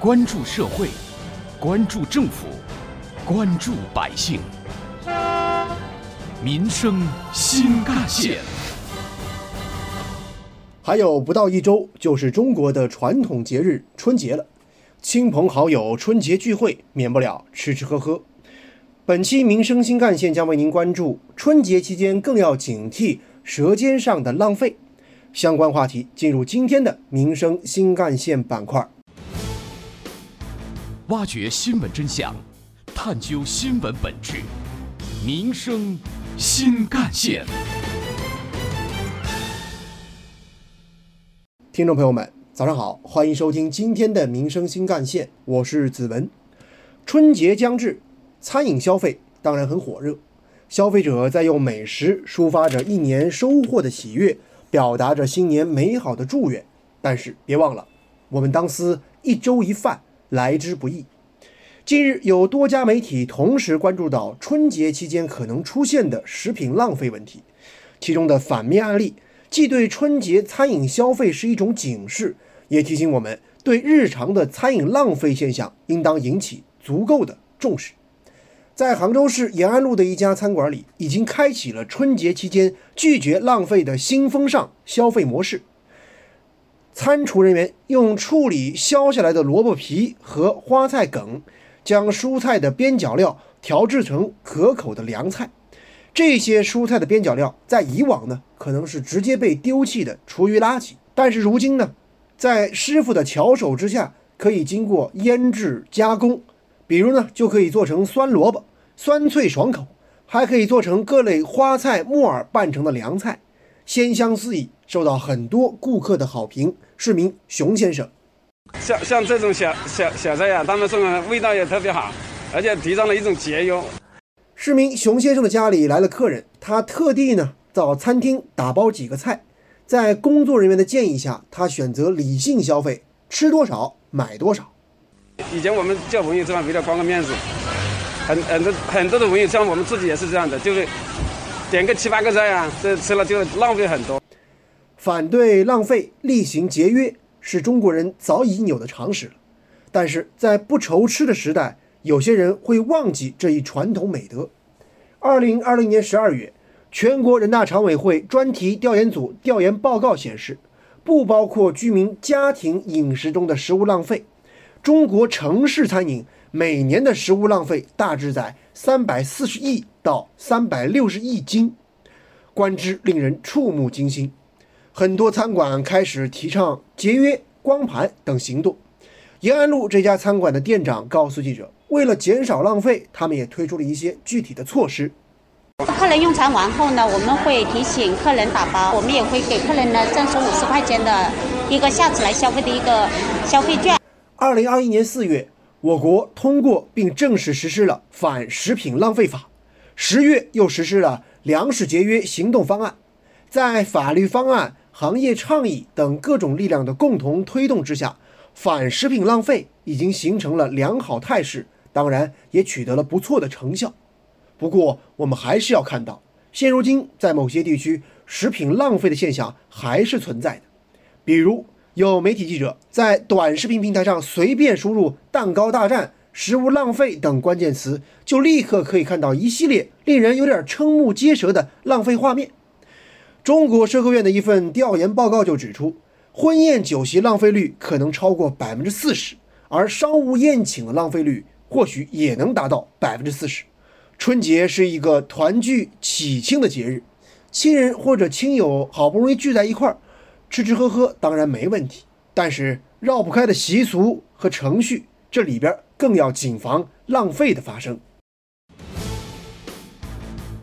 关注社会，关注政府，关注百姓，民生新干线。还有不到一周，就是中国的传统节日春节了。亲朋好友春节聚会，免不了吃吃喝喝。本期民生新干线将为您关注春节期间更要警惕舌尖上的浪费。相关话题进入今天的民生新干线板块。挖掘新闻真相，探究新闻本质，民生新干线。听众朋友们，早上好，欢迎收听今天的民生新干线，我是子文。春节将至，餐饮消费当然很火热，消费者在用美食抒发着一年收获的喜悦。表达着新年美好的祝愿，但是别忘了，我们当思一粥一饭来之不易。近日有多家媒体同时关注到春节期间可能出现的食品浪费问题，其中的反面案例既对春节餐饮消费是一种警示，也提醒我们对日常的餐饮浪费现象应当引起足够的重视。在杭州市延安路的一家餐馆里，已经开启了春节期间拒绝浪费的新风尚消费模式。餐厨人员用处理削下来的萝卜皮和花菜梗，将蔬菜的边角料调制成可口的凉菜。这些蔬菜的边角料在以往呢，可能是直接被丢弃的厨余垃圾，但是如今呢，在师傅的巧手之下，可以经过腌制加工，比如呢，就可以做成酸萝卜。酸脆爽口，还可以做成各类花菜、木耳拌成的凉菜，鲜香四溢，受到很多顾客的好评。市民熊先生，像像这种小小小菜呀，他们送的味道也特别好，而且提倡了一种节约。市民熊先生的家里来了客人，他特地呢到餐厅打包几个菜，在工作人员的建议下，他选择理性消费，吃多少买多少。以前我们叫朋友吃饭，为了光个面子。很很多很多的朋友，像我们自己也是这样的，就是点个七八个菜啊，这吃了就浪费很多。反对浪费，厉行节约，是中国人早已有的常识了。但是在不愁吃的时代，有些人会忘记这一传统美德。二零二零年十二月，全国人大常委会专题调研组调研报告显示，不包括居民家庭饮食中的食物浪费，中国城市餐饮。每年的食物浪费大致在三百四十亿到三百六十亿斤，观之令人触目惊心。很多餐馆开始提倡节约光盘等行动。延安路这家餐馆的店长告诉记者，为了减少浪费，他们也推出了一些具体的措施。客人用餐完后呢，我们会提醒客人打包，我们也会给客人呢赠送五十块钱的一个下次来消费的一个消费券。二零二一年四月。我国通过并正式实施了反食品浪费法，十月又实施了粮食节约行动方案，在法律方案、行业倡议等各种力量的共同推动之下，反食品浪费已经形成了良好态势，当然也取得了不错的成效。不过，我们还是要看到，现如今在某些地区，食品浪费的现象还是存在的，比如。有媒体记者在短视频平台上随便输入“蛋糕大战”“食物浪费”等关键词，就立刻可以看到一系列令人有点瞠目结舌的浪费画面。中国社科院的一份调研报告就指出，婚宴酒席浪费率可能超过百分之四十，而商务宴请的浪费率或许也能达到百分之四十。春节是一个团聚喜庆的节日，亲人或者亲友好不容易聚在一块儿。吃吃喝喝当然没问题，但是绕不开的习俗和程序，这里边更要谨防浪费的发生。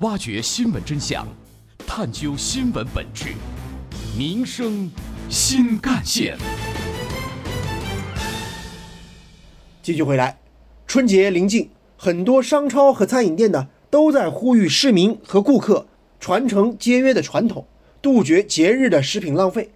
挖掘新闻真相，探究新闻本质，民生新干线。继续回来，春节临近，很多商超和餐饮店呢都在呼吁市民和顾客传承节约的传统。杜绝节日的食品浪费，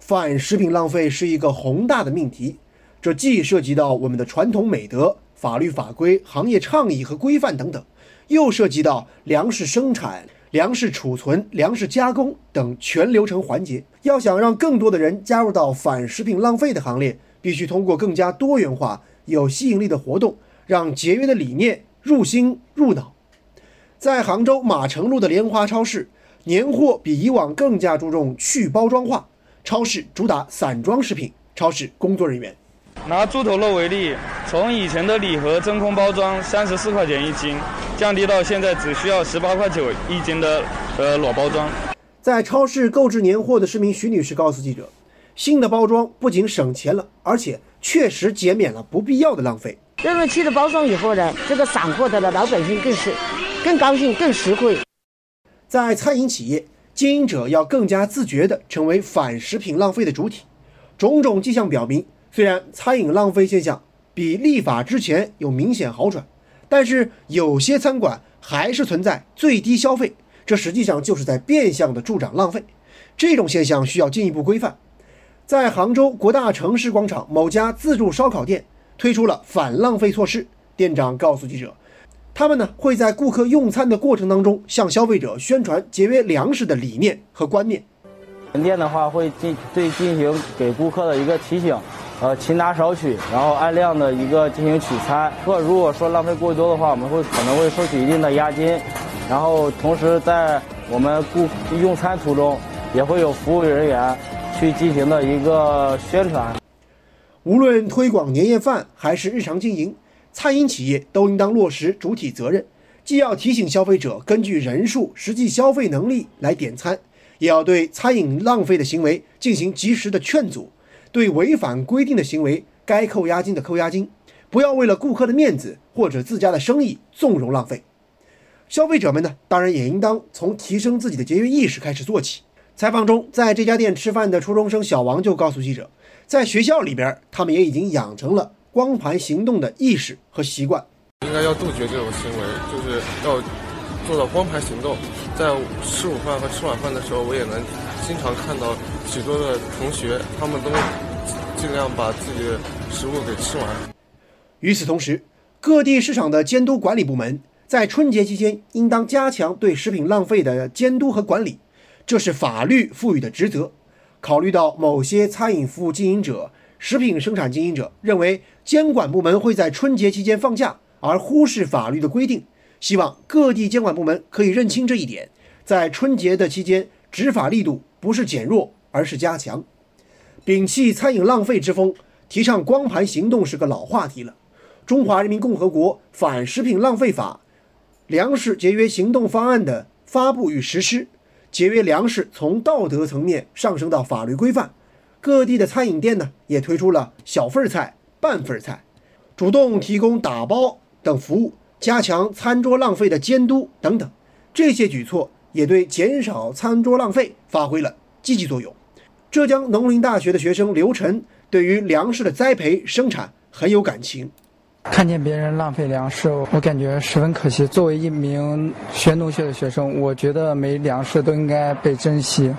反食品浪费是一个宏大的命题。这既涉及到我们的传统美德、法律法规、行业倡议和规范等等，又涉及到粮食生产、粮食储存、粮食加工等全流程环节。要想让更多的人加入到反食品浪费的行列，必须通过更加多元化、有吸引力的活动，让节约的理念入心入脑。在杭州马城路的莲花超市，年货比以往更加注重去包装化。超市主打散装食品。超市工作人员拿猪头肉为例，从以前的礼盒真空包装三十四块钱一斤，降低到现在只需要十八块九一斤的呃裸包装。在超市购置年货的市民徐女士告诉记者，新的包装不仅省钱了，而且确实减免了不必要的浪费。这个去了包装以后呢，这个散货的呢老百姓更是更高兴、更实惠。在餐饮企业，经营者要更加自觉地成为反食品浪费的主体。种种迹象表明，虽然餐饮浪费现象比立法之前有明显好转，但是有些餐馆还是存在最低消费，这实际上就是在变相的助长浪费。这种现象需要进一步规范。在杭州国大城市广场某家自助烧烤店推出了反浪费措施，店长告诉记者，他们呢会在顾客用餐的过程当中向消费者宣传节约粮食的理念和观念。门店的话会进对进行给顾客的一个提醒，呃，勤拿少取，然后按量的一个进行取餐。客如果说浪费过多的话，我们会可能会收取一定的押金。然后同时在我们顾用餐途中，也会有服务人员去进行的一个宣传。无论推广年夜饭还是日常经营，餐饮企业都应当落实主体责任，既要提醒消费者根据人数实际消费能力来点餐。也要对餐饮浪费的行为进行及时的劝阻，对违反规定的行为该扣押金的扣押金，不要为了顾客的面子或者自家的生意纵容浪费。消费者们呢，当然也应当从提升自己的节约意识开始做起。采访中，在这家店吃饭的初中生小王就告诉记者，在学校里边，他们也已经养成了光盘行动的意识和习惯。应该要杜绝这种行为，就是要做到光盘行动。在吃午饭和吃晚饭的时候，我也能经常看到许多的同学，他们都尽量把自己的食物给吃完。与此同时，各地市场的监督管理部门在春节期间应当加强对食品浪费的监督和管理，这是法律赋予的职责。考虑到某些餐饮服务经营者、食品生产经营者认为监管部门会在春节期间放假，而忽视法律的规定。希望各地监管部门可以认清这一点，在春节的期间，执法力度不是减弱，而是加强。摒弃餐饮浪费之风，提倡光盘行动是个老话题了。中华人民共和国反食品浪费法、粮食节约行动方案的发布与实施，节约粮食从道德层面上升到法律规范。各地的餐饮店呢，也推出了小份菜、半份菜，主动提供打包等服务。加强餐桌浪费的监督等等，这些举措也对减少餐桌浪费发挥了积极作用。浙江农林大学的学生刘晨对于粮食的栽培生产很有感情。看见别人浪费粮食，我感觉十分可惜。作为一名学农学的学生，我觉得每粮食都应该被珍惜。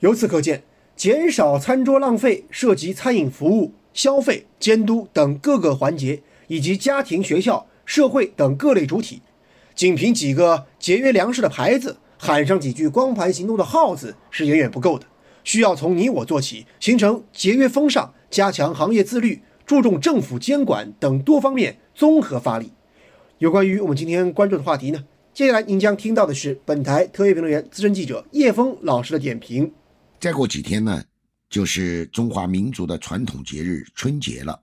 由此可见，减少餐桌浪费涉及餐饮服务、消费、监督等各个环节，以及家庭、学校。社会等各类主体，仅凭几个节约粮食的牌子，喊上几句光盘行动的号子是远远不够的，需要从你我做起，形成节约风尚，加强行业自律，注重政府监管等多方面综合发力。有关于我们今天关注的话题呢，接下来您将听到的是本台特约评论员、资深记者叶峰老师的点评。再过几天呢，就是中华民族的传统节日春节了。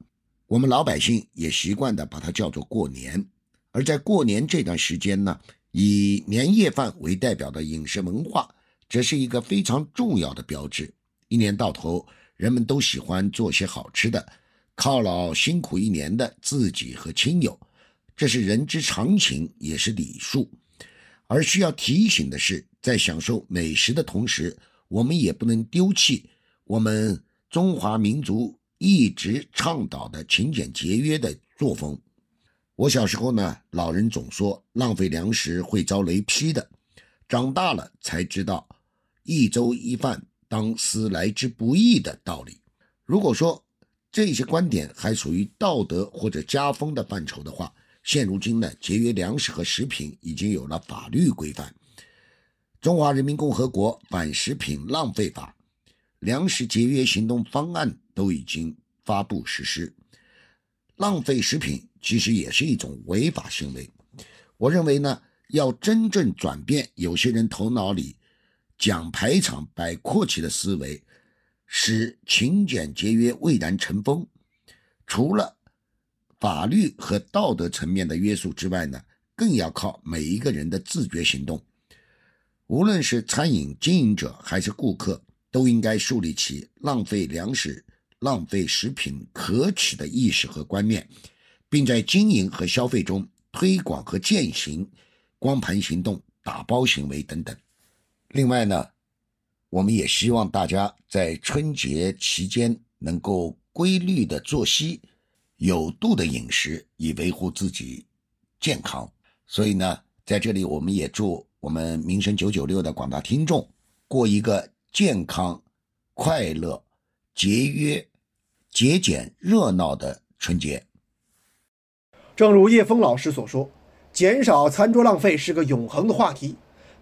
我们老百姓也习惯的把它叫做过年，而在过年这段时间呢，以年夜饭为代表的饮食文化，则是一个非常重要的标志。一年到头，人们都喜欢做些好吃的，犒劳辛苦一年的自己和亲友，这是人之常情，也是礼数。而需要提醒的是，在享受美食的同时，我们也不能丢弃我们中华民族。一直倡导的勤俭节约的作风。我小时候呢，老人总说浪费粮食会遭雷劈的。长大了才知道，一粥一饭当思来之不易的道理。如果说这些观点还属于道德或者家风的范畴的话，现如今呢，节约粮食和食品已经有了法律规范，《中华人民共和国反食品浪费法》。粮食节约行动方案都已经发布实施。浪费食品其实也是一种违法行为。我认为呢，要真正转变有些人头脑里讲排场、摆阔气的思维，使勤俭节约蔚然成风，除了法律和道德层面的约束之外呢，更要靠每一个人的自觉行动。无论是餐饮经营者还是顾客，都应该树立起浪费粮食、浪费食品可耻的意识和观念，并在经营和消费中推广和践行光盘行动、打包行为等等。另外呢，我们也希望大家在春节期间能够规律的作息、有度的饮食，以维护自己健康。所以呢，在这里我们也祝。我们民生九九六的广大听众，过一个健康、快乐、节约、节俭、热闹的春节。正如叶峰老师所说，减少餐桌浪费是个永恒的话题。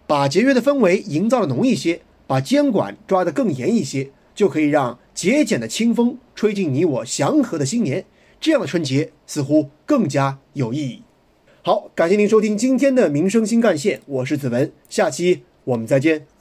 把节约的氛围营造的浓一些，把监管抓得更严一些，就可以让节俭的清风吹进你我祥和的新年。这样的春节似乎更加有意义。好，感谢您收听今天的民生新干线，我是子文，下期我们再见。